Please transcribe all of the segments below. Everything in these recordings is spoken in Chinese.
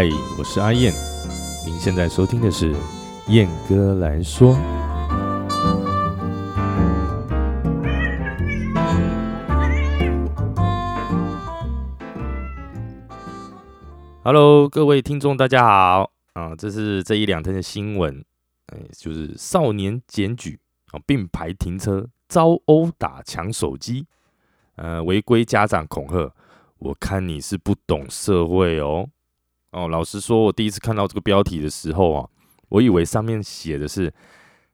嗨，我是阿燕，您现在收听的是燕哥来说。Hello，各位听众，大家好啊！这是这一两天的新闻，哎，就是少年检举啊，并排停车遭殴打抢手机，呃，违规家长恐吓，我看你是不懂社会哦。哦，老实说，我第一次看到这个标题的时候啊，我以为上面写的是，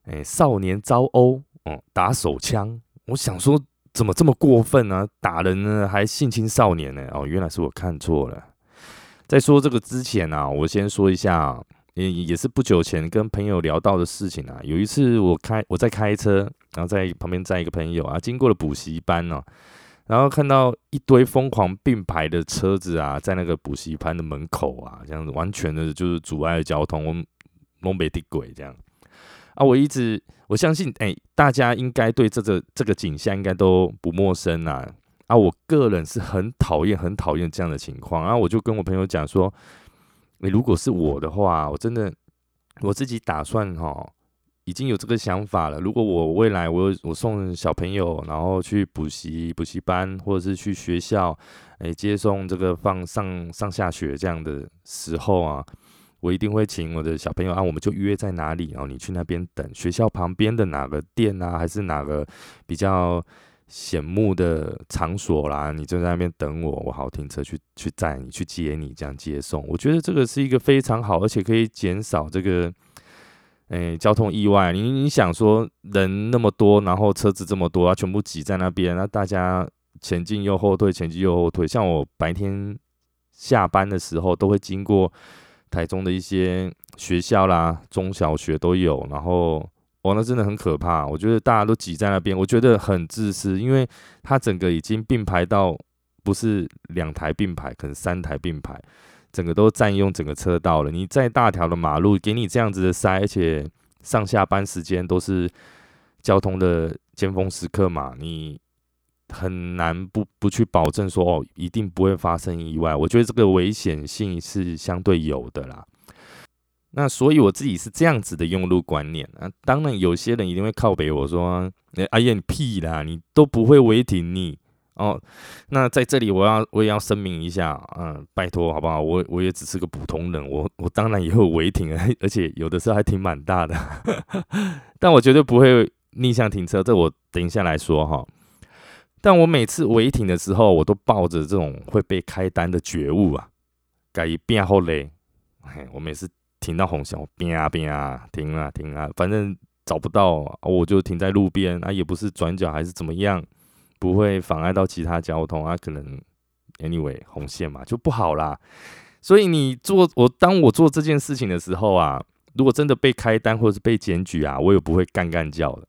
哎，少年遭殴，哦，打手枪，我想说怎么这么过分呢？打人呢，还性侵少年呢？哦，原来是我看错了。在说这个之前啊，我先说一下，也也是不久前跟朋友聊到的事情啊。有一次我开我在开车，然后在旁边载一个朋友啊，经过了补习班呢，然后看到一堆疯狂并排的车子啊，在那个补习班的门口啊，这样子完全的就是阻碍交通，我蒙北地鬼这样啊。我一直我相信，哎，大家应该对这个这个景象应该都不陌生啊。啊，我个人是很讨厌、很讨厌这样的情况。然后我就跟我朋友讲说：“你如果是我的话，我真的我自己打算哈，已经有这个想法了。如果我未来我我送小朋友，然后去补习补习班，或者是去学校，哎，接送这个放上上下学这样的时候啊，我一定会请我的小朋友啊，我们就约在哪里，然后你去那边等学校旁边的哪个店啊，还是哪个比较。”显目的场所啦，你就在那边等我，我好停车去去载你去接你，这样接送。我觉得这个是一个非常好，而且可以减少这个，诶，交通意外。你你想说人那么多，然后车子这么多，啊，全部挤在那边，那大家前进又后退，前进又后退。像我白天下班的时候，都会经过台中的一些学校啦，中小学都有，然后。哦，那真的很可怕。我觉得大家都挤在那边，我觉得很自私，因为它整个已经并排到不是两台并排，可能三台并排，整个都占用整个车道了。你在大条的马路给你这样子的塞，而且上下班时间都是交通的尖峰时刻嘛，你很难不不去保证说哦，一定不会发生意外。我觉得这个危险性是相对有的啦。那所以我自己是这样子的用路观念啊，当然有些人一定会靠北我说，哎呀你屁啦，你都不会违停你哦。那在这里我要我也要声明一下，嗯，拜托好不好？我我也只是个普通人，我我当然也有违停，而且有的时候还挺蛮大的，但我绝对不会逆向停车，这我等一下来说哈。但我每次违停的时候，我都抱着这种会被开单的觉悟啊，改变后嘞，我每次。停到红线，边啊变啊，停啊停啊，反正找不到，我就停在路边啊，也不是转角还是怎么样，不会妨碍到其他交通啊。可能 anyway 红线嘛就不好啦。所以你做我当我做这件事情的时候啊，如果真的被开单或者是被检举啊，我也不会干干叫的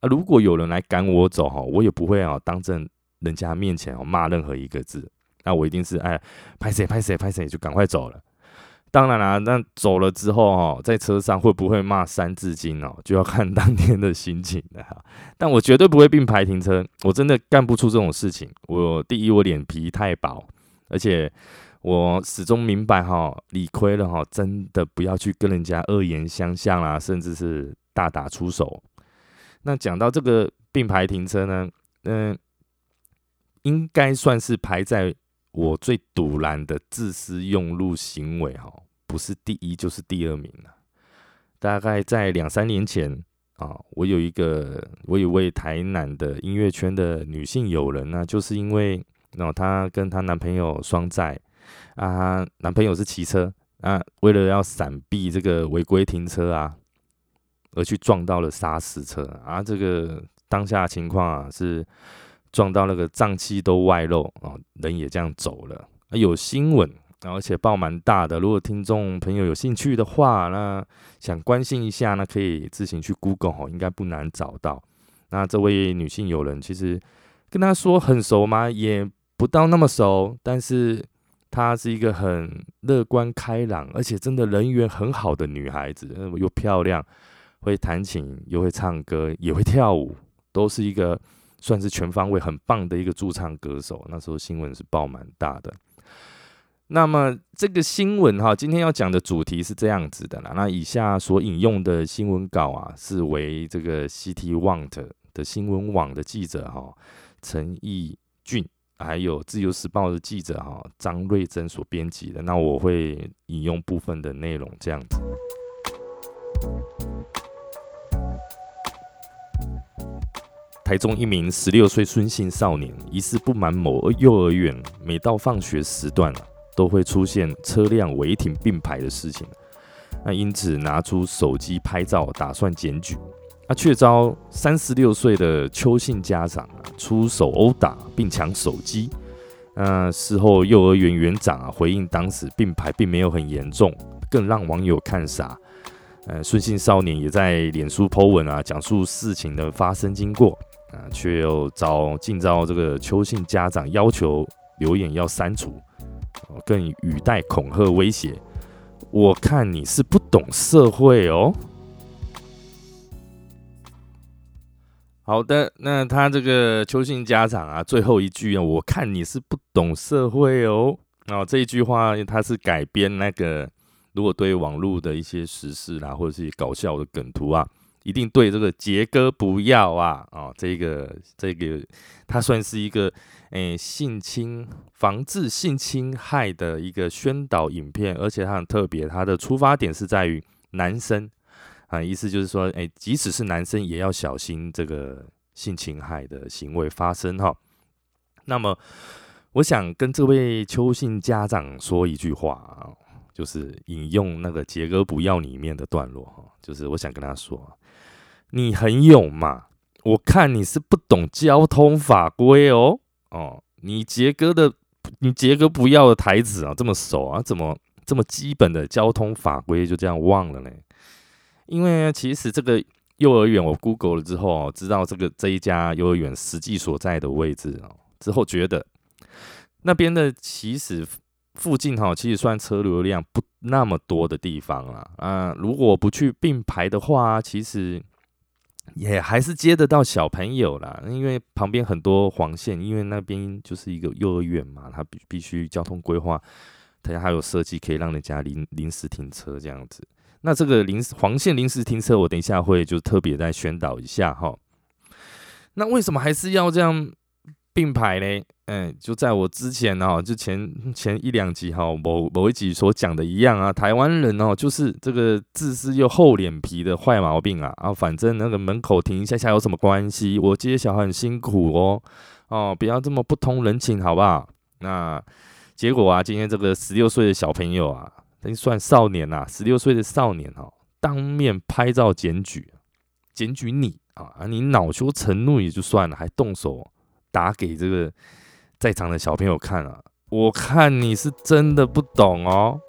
啊。如果有人来赶我走哈，我也不会啊当着人家面前哦骂任何一个字，那我一定是哎拍谁拍谁拍谁就赶快走了。当然啦，那走了之后哈，在车上会不会骂三字经哦，就要看当天的心情了哈。但我绝对不会并排停车，我真的干不出这种事情。我第一，我脸皮太薄，而且我始终明白哈，理亏了哈，真的不要去跟人家恶言相向啦，甚至是大打出手。那讲到这个并排停车呢，嗯，应该算是排在。我最堵拦的自私用路行为，哈，不是第一就是第二名。大概在两三年前啊，我有一个我有位台南的音乐圈的女性友人呢，就是因为然后她跟她男朋友双载啊，男朋友是骑车啊，为了要闪避这个违规停车啊，而去撞到了砂石车啊，这个当下情况啊是。撞到那个脏器都外露啊，人也这样走了啊。有新闻，而且报蛮大的。如果听众朋友有兴趣的话，那想关心一下，那可以自行去 Google 哦，应该不难找到。那这位女性友人，其实跟她说很熟吗？也不到那么熟，但是她是一个很乐观开朗，而且真的人缘很好的女孩子，又漂亮，会弹琴，又会唱歌，也会跳舞，都是一个。算是全方位很棒的一个驻唱歌手，那时候新闻是报蛮大的。那么这个新闻哈，今天要讲的主题是这样子的啦。那以下所引用的新闻稿啊，是为这个 CT Want 的新闻网的记者哈陈义俊，还有自由时报的记者哈张瑞珍所编辑的。那我会引用部分的内容这样子。台中一名十六岁孙姓少年，疑似不满某幼儿园，每到放学时段啊。都会出现车辆违停并排的事情，那因此拿出手机拍照，打算检举，那却遭三十六岁的邱姓家长啊出手殴打并抢手机。那事后幼儿园园长啊回应，当时并排并没有很严重，更让网友看傻。呃，孙姓少年也在脸书 po 文啊，讲述事情的发生经过啊，却又遭竟遭这个邱姓家长要求留言要删除。更语带恐吓威胁，我看你是不懂社会哦。好的，那他这个邱姓家长啊，最后一句啊，我看你是不懂社会哦。哦，这一句话他是改编那个，如果对网络的一些时事啦，或者是搞笑的梗图啊。一定对这个杰哥不要啊啊！这个这个，它算是一个诶性侵防治性侵害的一个宣导影片，而且它很特别，它的出发点是在于男生啊，意思就是说，诶，即使是男生也要小心这个性侵害的行为发生哈。那么，我想跟这位邱姓家长说一句话啊，就是引用那个杰哥不要里面的段落哈，就是我想跟他说。你很勇嘛？我看你是不懂交通法规哦。哦，你杰哥的，你杰哥不要的台子啊，这么熟啊？怎么这么基本的交通法规就这样忘了呢？因为其实这个幼儿园我 Google 了之后，知道这个这一家幼儿园实际所在的位置哦，之后觉得那边的其实附近哈，其实算车流量不那么多的地方了啊。如果不去并排的话，其实。也还是接得到小朋友啦，因为旁边很多黄线，因为那边就是一个幼儿园嘛，它必必须交通规划，它还有设计可以让人家临临时停车这样子。那这个临时黄线临时停车，我等一下会就特别再宣导一下哈。那为什么还是要这样并排嘞？嗯，就在我之前哦，就前前一两集哈，某某一集所讲的一样啊，台湾人哦，就是这个自私又厚脸皮的坏毛病啊啊，反正那个门口停一下下有什么关系？我接小孩很辛苦哦哦，不要这么不通人情好不好？那结果啊，今天这个十六岁的小朋友啊，等于算少年呐，十六岁的少年哦，当面拍照检举，检举你啊，你恼羞成怒也就算了，还动手打给这个。在场的小朋友看啊，我看你是真的不懂哦。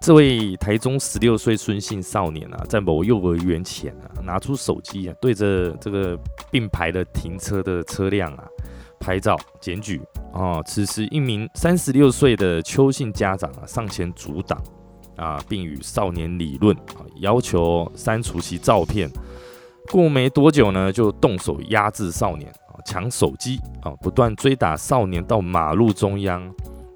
这位台中十六岁孙姓少年啊，在某幼儿园前啊，拿出手机啊，对着这个并排的停车的车辆啊拍照检举哦。此时，一名三十六岁的邱姓家长啊上前阻挡啊，并与少年理论啊，要求删除其照片。过没多久呢，就动手压制少年啊。抢手机啊，不断追打少年到马路中央，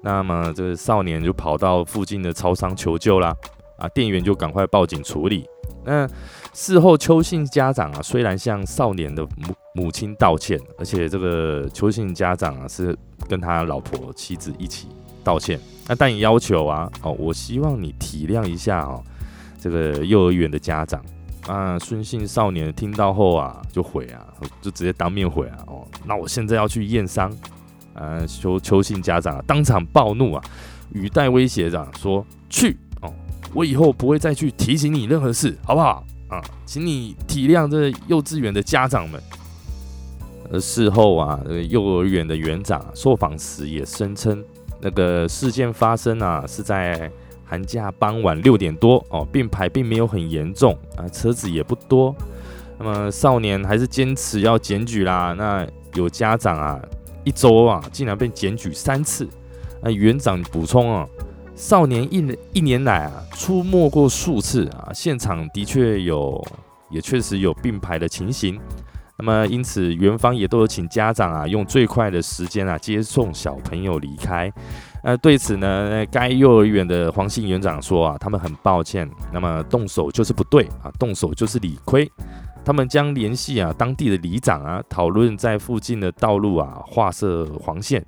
那么这个少年就跑到附近的超商求救啦。啊，店员就赶快报警处理。那事后邱姓家长啊，虽然向少年的母母亲道歉，而且这个邱姓家长啊是跟他老婆妻子一起道歉，那但也要求啊，哦，我希望你体谅一下哦，这个幼儿园的家长。啊，孙姓少年听到后啊，就悔啊，就直接当面悔啊！哦，那我现在要去验伤。啊，邱邱姓家长当场暴怒啊，语带威胁着说：“去哦，我以后不会再去提醒你任何事，好不好？啊，请你体谅这幼稚园的家长们。”而事后啊，幼儿园的园长受访时也声称，那个事件发生啊是在。寒假傍晚六点多哦，并排并没有很严重啊，车子也不多。那么少年还是坚持要检举啦。那有家长啊，一周啊竟然被检举三次。那园长补充啊，少年一一年来啊出没过数次啊，现场的确有，也确实有并排的情形。那么因此园方也都有请家长啊，用最快的时间啊接送小朋友离开。呃，对此呢，该幼儿园的黄姓园长说啊，他们很抱歉，那么动手就是不对啊，动手就是理亏。他们将联系啊当地的里长啊，讨论在附近的道路啊划设黄线。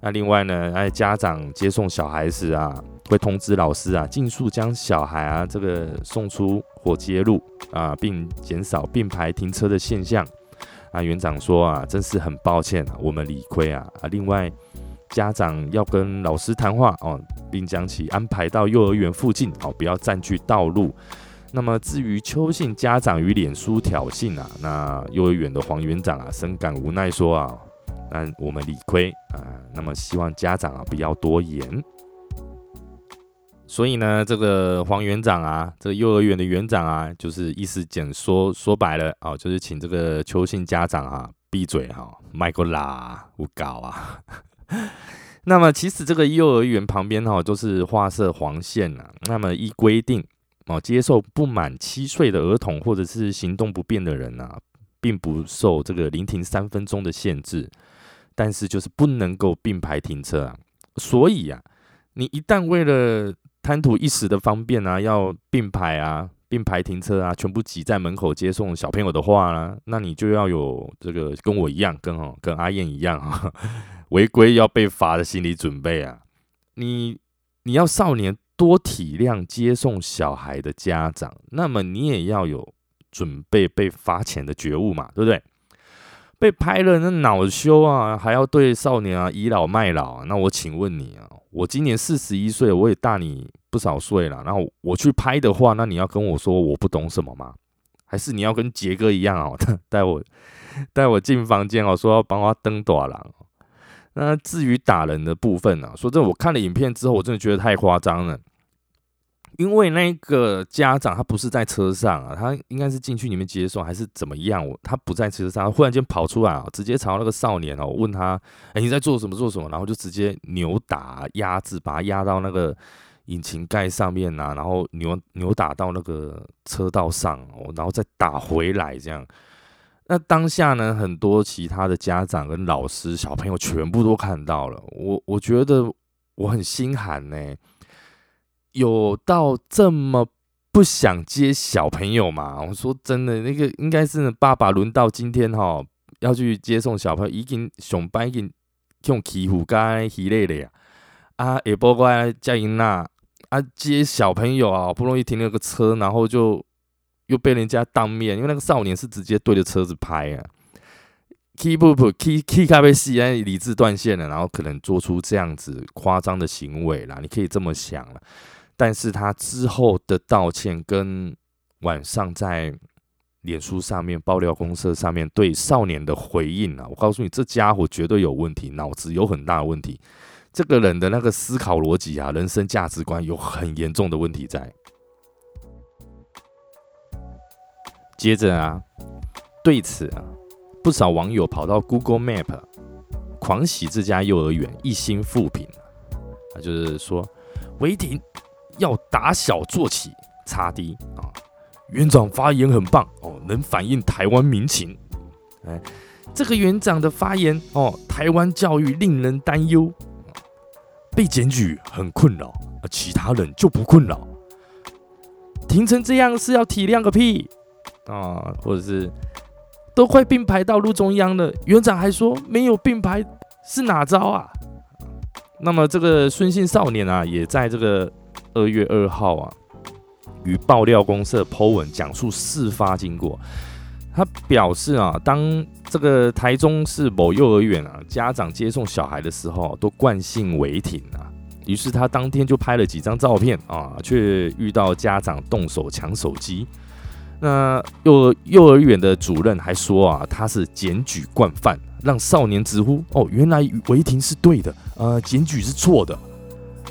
那另外呢，哎，家长接送小孩时啊，会通知老师啊，尽速将小孩啊这个送出或接入啊，并减少并排停车的现象。啊，园长说啊，真是很抱歉，我们理亏啊。啊，另外家长要跟老师谈话哦，并将其安排到幼儿园附近哦，不要占据道路。那么至于邱姓家长与脸书挑衅啊，那幼儿园的黄园长啊，深感无奈说啊。那我们理亏啊，那么希望家长啊不要多言。所以呢，这个黄园长啊，这个幼儿园的园长啊，就是意思简说说白了哦，就是请这个邱姓家长啊闭嘴哈，麦过啦，我搞啊。那么其实这个幼儿园旁边哈都是画设黄线啊，那么依规定哦，接受不满七岁的儿童或者是行动不便的人啊，并不受这个临停三分钟的限制。但是就是不能够并排停车啊，所以呀，你一旦为了贪图一时的方便啊，要并排啊，并排停车啊，全部挤在门口接送小朋友的话呢，那你就要有这个跟我一样，跟哦跟阿燕一样啊，违规要被罚的心理准备啊。你你要少年多体谅接送小孩的家长，那么你也要有准备被罚钱的觉悟嘛，对不对？被拍了，那恼羞啊，还要对少年啊倚老卖老啊？那我请问你啊，我今年四十一岁，我也大你不少岁了。然后我去拍的话，那你要跟我说我不懂什么吗？还是你要跟杰哥一样哦，带我带我进房间哦，说要帮我登短廊？那至于打人的部分呢？说真的，我看了影片之后，我真的觉得太夸张了。因为那个家长他不是在车上啊，他应该是进去里面接送还是怎么样？我他不在车上，忽然间跑出来啊，直接朝那个少年哦问他：“哎，你在做什么？做什么？”然后就直接扭打压制，把他压到那个引擎盖上面啊，然后扭扭打到那个车道上哦，然后再打回来这样。那当下呢，很多其他的家长跟老师、小朋友全部都看到了，我我觉得我很心寒呢。有到这么不想接小朋友吗？我说真的，那个应该是爸爸轮到今天哈，要去接送小朋友，已经上班已经用欺负该系列的呀。啊，也包括佳音娜啊，接小朋友啊，好不容易停了个车，然后就又被人家当面，因为那个少年是直接对着车子拍啊，keep 不不 keep keep 咖啡戏，理智断线了，然后可能做出这样子夸张的行为啦，你可以这么想了。但是他之后的道歉跟晚上在脸书上面爆料公社上面对少年的回应啊，我告诉你，这家伙绝对有问题，脑子有很大的问题。这个人的那个思考逻辑啊，人生价值观有很严重的问题在。接着啊，对此啊，不少网友跑到 Google Map 狂喜这家幼儿园，一心复评啊，就是说违停。要打小做起，擦低啊！园长发言很棒哦，能反映台湾民情。哎，这个园长的发言哦，台湾教育令人担忧，被检举很困扰，其他人就不困扰。停成这样是要体谅个屁啊！或者是都快并排到路中央了，园长还说没有并排是哪招啊？那么这个孙姓少年啊，也在这个。二月二号啊，与爆料公社 Po 文讲述事发经过。他表示啊，当这个台中市某幼儿园啊，家长接送小孩的时候，都惯性违停啊。于是他当天就拍了几张照片啊，却遇到家长动手抢手机。那幼幼儿园的主任还说啊，他是检举惯犯，让少年直呼哦，原来违停是对的，呃，检举是错的。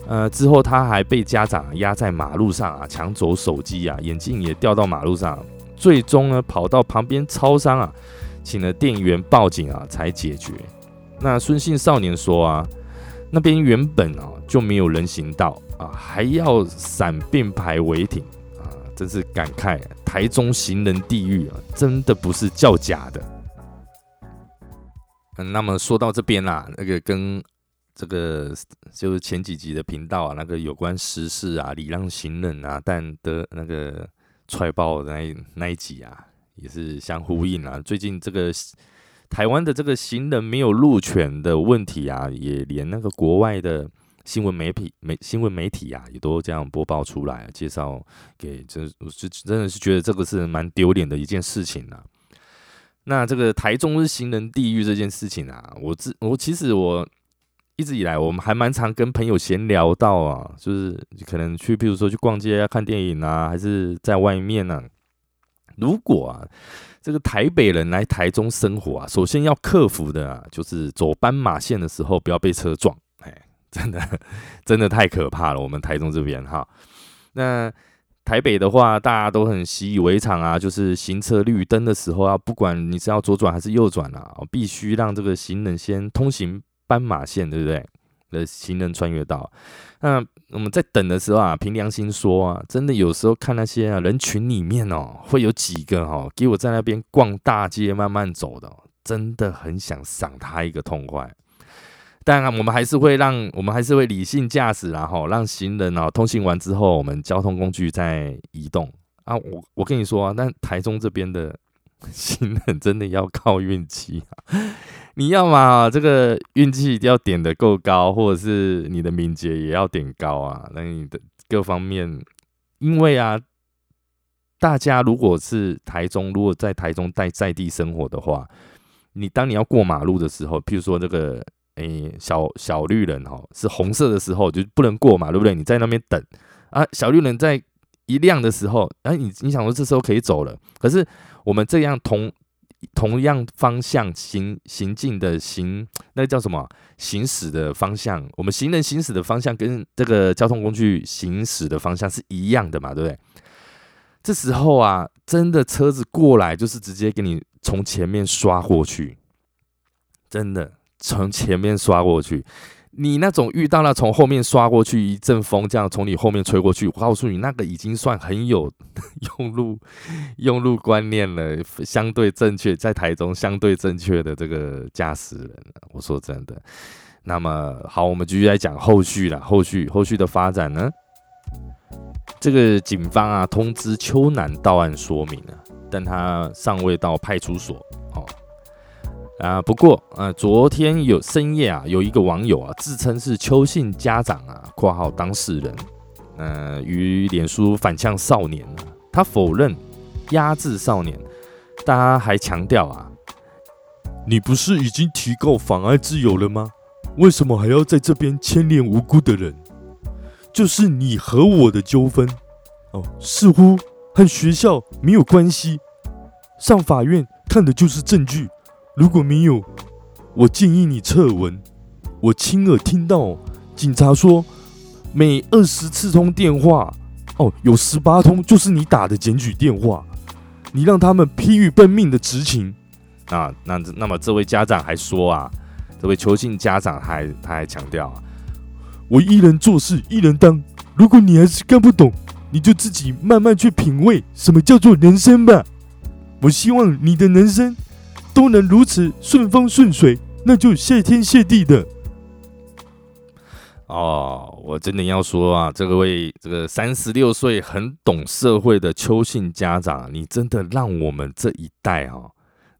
呃，之后他还被家长压在马路上啊，抢走手机啊，眼镜也掉到马路上，最终呢跑到旁边超商啊，请了店员报警啊，才解决。那孙姓少年说啊，那边原本啊就没有人行道啊，还要闪并排违停，真是感慨台中行人地狱啊，真的不是叫假的嗯，那么说到这边啦，那个跟这个就是前几集的频道啊，那个有关时事啊、礼让行人啊，但的那个踹爆的那那一集啊，也是相呼应啊。最近这个台湾的这个行人没有路权的问题啊，也连那个国外的新闻媒体、媒新闻媒体啊，也都这样播报出来，介绍给这，我是真的是觉得这个是蛮丢脸的一件事情啊。那这个台中是行人地狱这件事情啊，我自我其实我一直以来我们还蛮常跟朋友闲聊到啊，就是可能去，比如说去逛街啊、看电影啊，还是在外面呢。如果啊，这个台北人来台中生活啊，首先要克服的啊，就是走斑马线的时候不要被车撞，真的 真的太可怕了。我们台中这边哈，那。台北的话，大家都很习以为常啊，就是行车绿灯的时候啊，不管你是要左转还是右转啊，必须让这个行人先通行斑马线，对不对？的行人穿越道。那我们在等的时候啊，凭良心说啊，真的有时候看那些啊人群里面哦，会有几个哈，给我在那边逛大街慢慢走的，真的很想赏他一个痛快。当然，我们还是会让我们还是会理性驾驶，然后让行人啊通行完之后，我们交通工具再移动啊。我我跟你说啊，但台中这边的行人真的要靠运气啊！你要嘛这个运气要点的够高，或者是你的敏捷也要点高啊。那你的各方面，因为啊，大家如果是台中，如果在台中待在地生活的话，你当你要过马路的时候，譬如说这个。诶，小小绿人哈是红色的时候就不能过嘛，对不对？你在那边等啊，小绿人在一亮的时候，哎，你你想说这时候可以走了，可是我们这样同同样方向行行进的行，那叫什么？行驶的方向，我们行人行驶的方向跟这个交通工具行驶的方向是一样的嘛，对不对？这时候啊，真的车子过来就是直接给你从前面刷过去，真的。从前面刷过去，你那种遇到了从后面刷过去一阵风，这样从你后面吹过去，我告诉你，那个已经算很有 用路用路观念了，相对正确，在台中相对正确的这个驾驶人我说真的，那么好，我们继续来讲后续了，后续后续的发展呢？这个警方啊通知邱南到案说明啊，但他尚未到派出所。啊，不过，呃，昨天有深夜啊，有一个网友啊，自称是邱姓家长啊（括号当事人），呃，于脸书反向少年，他否认压制少年，大家还强调啊，你不是已经提告妨碍自由了吗？为什么还要在这边牵连无辜的人？就是你和我的纠纷哦，似乎和学校没有关系，上法院看的就是证据。如果没有，我建议你撤文。我亲耳听到警察说，每二十次通电话，哦，有十八通就是你打的检举电话。你让他们疲于奔命的执勤啊？那那么这位家长还说啊，这位求信家长还他还强调啊，我一人做事一人当。如果你还是看不懂，你就自己慢慢去品味什么叫做人生吧。我希望你的人生。都能如此顺风顺水，那就谢天谢地的。哦，我真的要说啊，这位这个三十六岁很懂社会的邱姓家长，你真的让我们这一代啊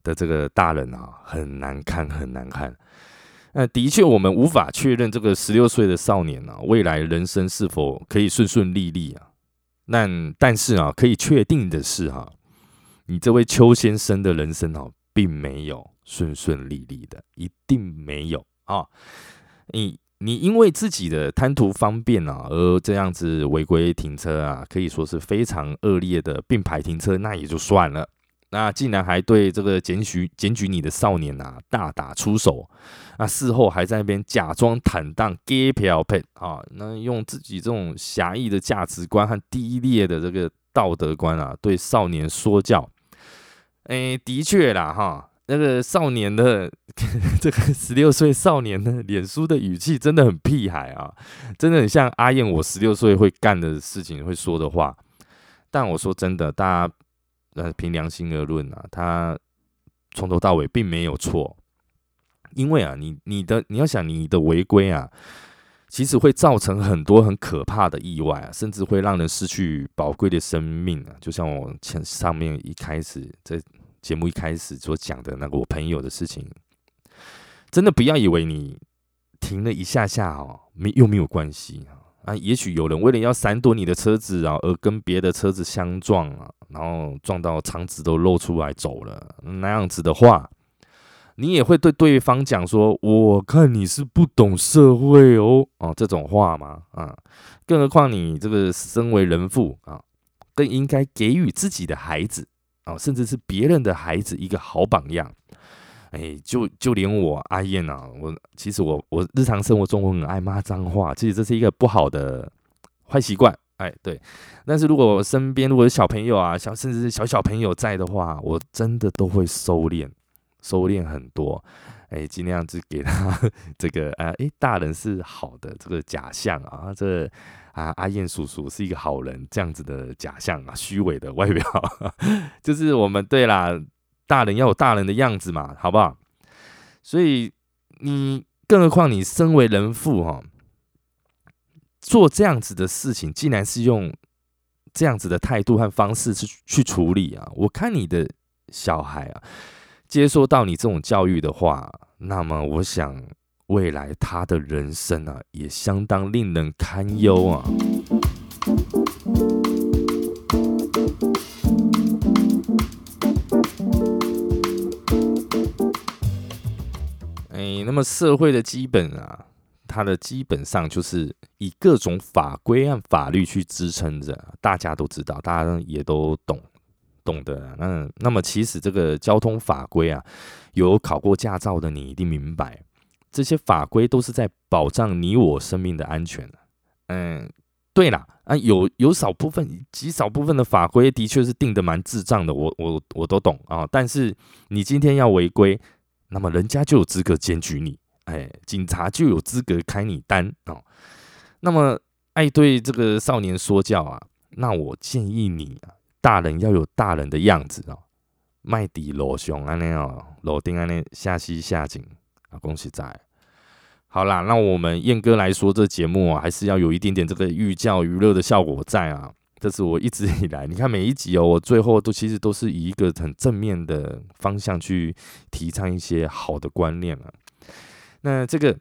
的这个大人啊很难看，很难看。那的确，我们无法确认这个十六岁的少年啊未来人生是否可以顺顺利利啊。但但是啊，可以确定的是哈，你这位邱先生的人生哦。并没有顺顺利利的，一定没有啊！你你因为自己的贪图方便啊，而这样子违规停车啊，可以说是非常恶劣的并排停车，那也就算了。那竟然还对这个检举检举你的少年啊大打出手，那事后还在那边假装坦荡，gay 漂配啊，那用自己这种狭义的价值观和低劣的这个道德观啊，对少年说教。哎，的确啦，哈，那个少年的 这个十六岁少年的脸书的语气真的很屁孩啊，真的很像阿燕我十六岁会干的事情会说的话。但我说真的，大家呃凭良心而论啊，他从头到尾并没有错。因为啊，你你的你要想你的违规啊，其实会造成很多很可怕的意外啊，甚至会让人失去宝贵的生命啊。就像我前上面一开始在节目一开始所讲的那个我朋友的事情，真的不要以为你停了一下下哦，没又没有关系啊。啊，也许有人为了要闪躲你的车子啊，而跟别的车子相撞啊，然后撞到肠子都露出来走了，那样子的话，你也会对对方讲说：“我看你是不懂社会哦，哦这种话吗？啊，更何况你这个身为人父啊，更应该给予自己的孩子啊，甚至是别人的孩子一个好榜样。”哎，就就连我阿燕呐，我其实我我日常生活中我很爱骂脏话，其实这是一个不好的坏习惯。哎，对，但是如果身边如果有小朋友啊，小甚至是小小朋友在的话，我真的都会收敛，收敛很多。哎，尽量是给他 这个呃，哎，大人是好的这个假象啊，这啊阿燕叔叔是一个好人这样子的假象啊，虚伪的外表，就是我们对啦。大人要有大人的样子嘛，好不好？所以你，更何况你身为人父哈，做这样子的事情，竟然是用这样子的态度和方式去去处理啊！我看你的小孩啊，接受到你这种教育的话，那么我想未来他的人生啊，也相当令人堪忧啊。哎那么社会的基本啊，它的基本上就是以各种法规和法律去支撑着，大家都知道，大家也都懂懂得。那那么其实这个交通法规啊，有考过驾照的你一定明白，这些法规都是在保障你我生命的安全。嗯，对啦，啊，有有少部分极少部分的法规的确是定的蛮智障的，我我我都懂啊。但是你今天要违规。那么人家就有资格检举你，哎，警察就有资格开你单哦。那么爱对这个少年说教啊，那我建议你啊，大人要有大人的样子哦，麦迪罗雄安尼哦，罗丁安尼下西下井啊，恭喜在。好啦，那我们燕哥来说，这节目啊，还是要有一点点这个寓教于乐的效果在啊。这是我一直以来，你看每一集哦，我最后都其实都是以一个很正面的方向去提倡一些好的观念啊。那这个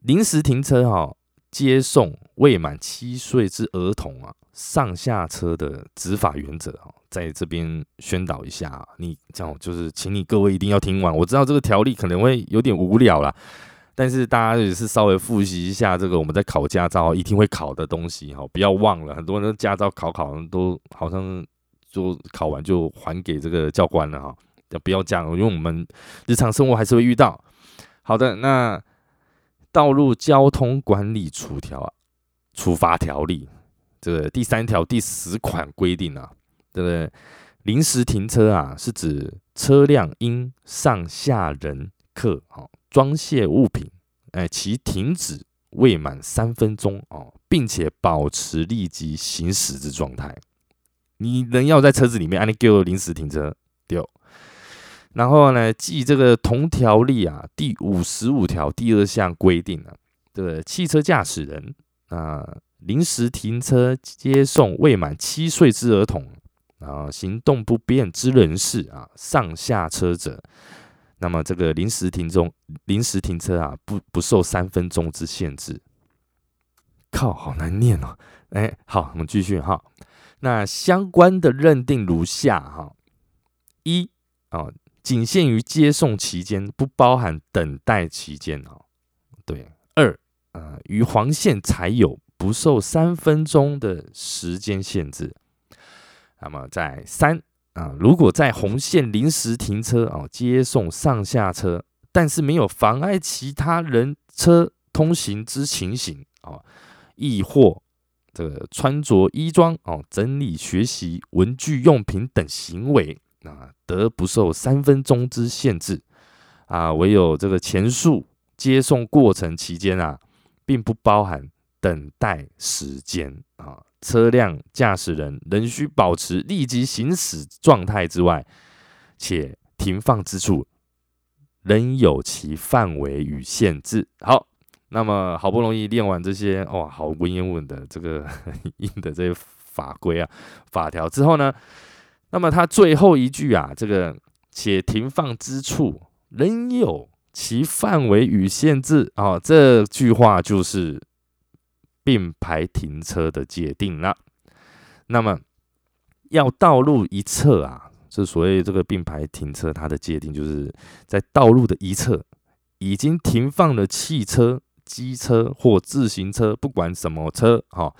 临时停车哈，接送未满七岁之儿童啊上下车的执法原则啊，在这边宣导一下。你这样就是，请你各位一定要听完。我知道这个条例可能会有点无聊啦。但是大家也是稍微复习一下这个我们在考驾照一定会考的东西哈，不要忘了。很多人驾照考考都好像就考完就还给这个教官了哈，要不要这样？因为我们日常生活还是会遇到。好的，那道路交通管理处条啊处罚条例这个第三条第十款规定啊，这个临时停车啊，是指车辆因上下人客哈。装卸物品，哎，其停止未满三分钟哦，并且保持立即行驶之状态。你人要在车子里面，按你给我临时停车丢。然后呢，记这个同条例啊第五十五条第二项规定啊，这个汽车驾驶人啊临时停车接送未满七岁之儿童，啊行动不便之人士啊上下车者。那么这个临时停中临时停车啊，不不受三分钟之限制。靠，好难念哦。哎，好，我们继续哈。那相关的认定如下哈：一啊，仅限于接送期间，不包含等待期间哦。对。二啊，于黄线才有不受三分钟的时间限制。那么在三。啊，如果在红线临时停车啊，接送上下车，但是没有妨碍其他人车通行之情形啊，亦或这个穿着衣装哦，整理学习文具用品等行为啊，得不受三分钟之限制啊，唯有这个前述接送过程期间啊，并不包含等待时间啊。车辆驾驶人仍需保持立即行驶状态之外，且停放之处仍有其范围与限制。好，那么好不容易练完这些哇，好文言文的这个 硬的这些法规啊、法条之后呢，那么它最后一句啊，这个且停放之处仍有其范围与限制啊，这句话就是并排停车的界定了。那么要道路一侧啊。是所谓这个并排停车，它的界定就是在道路的一侧已经停放了汽车、机车或自行车，不管什么车，哈，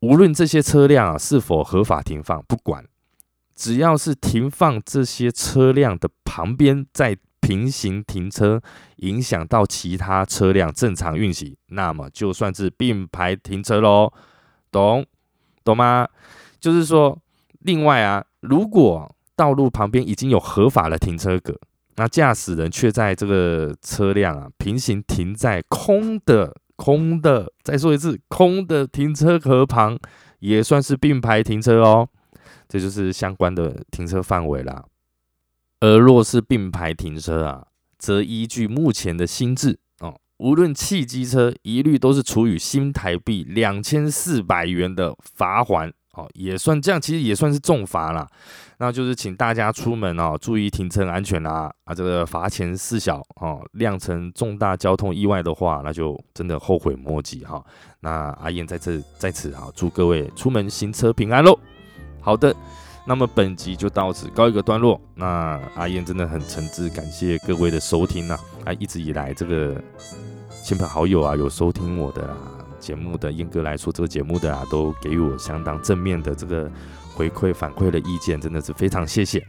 无论这些车辆啊是否合法停放，不管，只要是停放这些车辆的旁边在平行停车，影响到其他车辆正常运行，那么就算是并排停车喽，懂懂吗？就是说，另外啊，如果道路旁边已经有合法的停车格，那驾驶人却在这个车辆啊平行停在空的空的，再说一次，空的停车格旁，也算是并排停车哦。这就是相关的停车范围啦。而若是并排停车啊，则依据目前的新制哦，无论汽机车，一律都是处以新台币两千四百元的罚款。哦，也算这样，其实也算是重罚啦。那就是请大家出门哦，注意停车安全啦。啊，这个罚钱事小哦，酿成重大交通意外的话，那就真的后悔莫及哈。那阿燕在这在此啊，祝各位出门行车平安喽。好的，那么本集就到此告一个段落。那阿燕真的很诚挚感谢各位的收听呐。啊，一直以来这个亲朋好友啊，有收听我的啦。节目的燕哥来说，这个节目的啊，都给予我相当正面的这个回馈反馈的意见，真的是非常谢谢。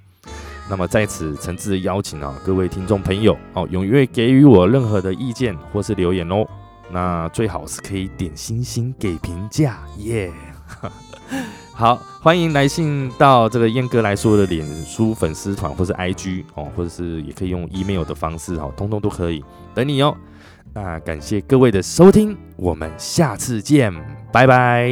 那么在此诚挚邀请啊，各位听众朋友哦，踊跃给予我任何的意见或是留言哦。那最好是可以点星星给评价耶。好，欢迎来信到这个燕哥来说的脸书粉丝团或是 IG 哦，或者是也可以用 email 的方式哦，通通都可以等你哦。那感谢各位的收听，我们下次见，拜拜。